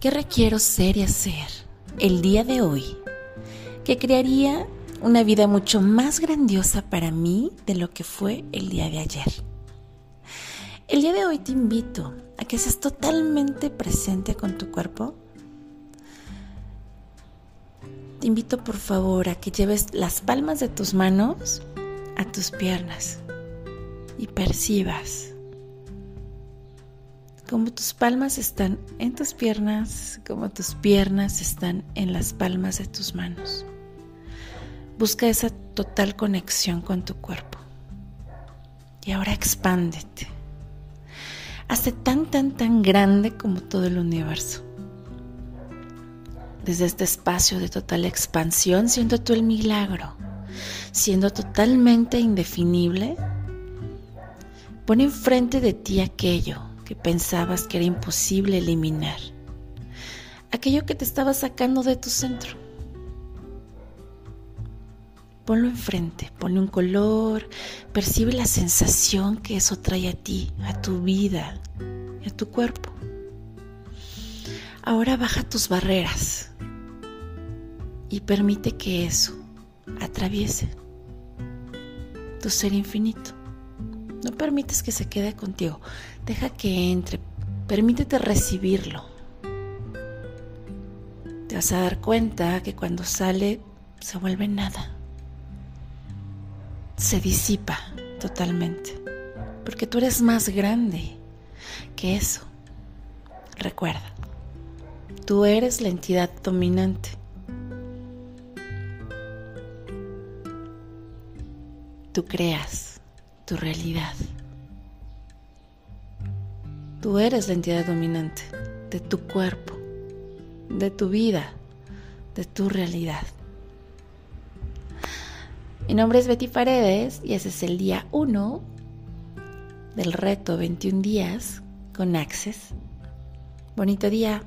¿Qué requiero ser y hacer el día de hoy que crearía una vida mucho más grandiosa para mí de lo que fue el día de ayer? El día de hoy te invito a que seas totalmente presente con tu cuerpo. Te invito por favor a que lleves las palmas de tus manos a tus piernas y percibas como tus palmas están en tus piernas, como tus piernas están en las palmas de tus manos. Busca esa total conexión con tu cuerpo. Y ahora expándete. Hazte tan, tan, tan grande como todo el universo. Desde este espacio de total expansión, siendo tú el milagro, siendo totalmente indefinible, pon enfrente de ti aquello que pensabas que era imposible eliminar, aquello que te estaba sacando de tu centro. Ponlo enfrente, ponle un color, percibe la sensación que eso trae a ti, a tu vida, a tu cuerpo. Ahora baja tus barreras y permite que eso atraviese tu ser infinito. No permites que se quede contigo. Deja que entre. Permítete recibirlo. Te vas a dar cuenta que cuando sale se vuelve nada. Se disipa totalmente. Porque tú eres más grande que eso. Recuerda, tú eres la entidad dominante. Tú creas tu realidad. Tú eres la entidad dominante de tu cuerpo, de tu vida, de tu realidad. Mi nombre es Betty Paredes y ese es el día 1 del reto 21 días con Access. Bonito día.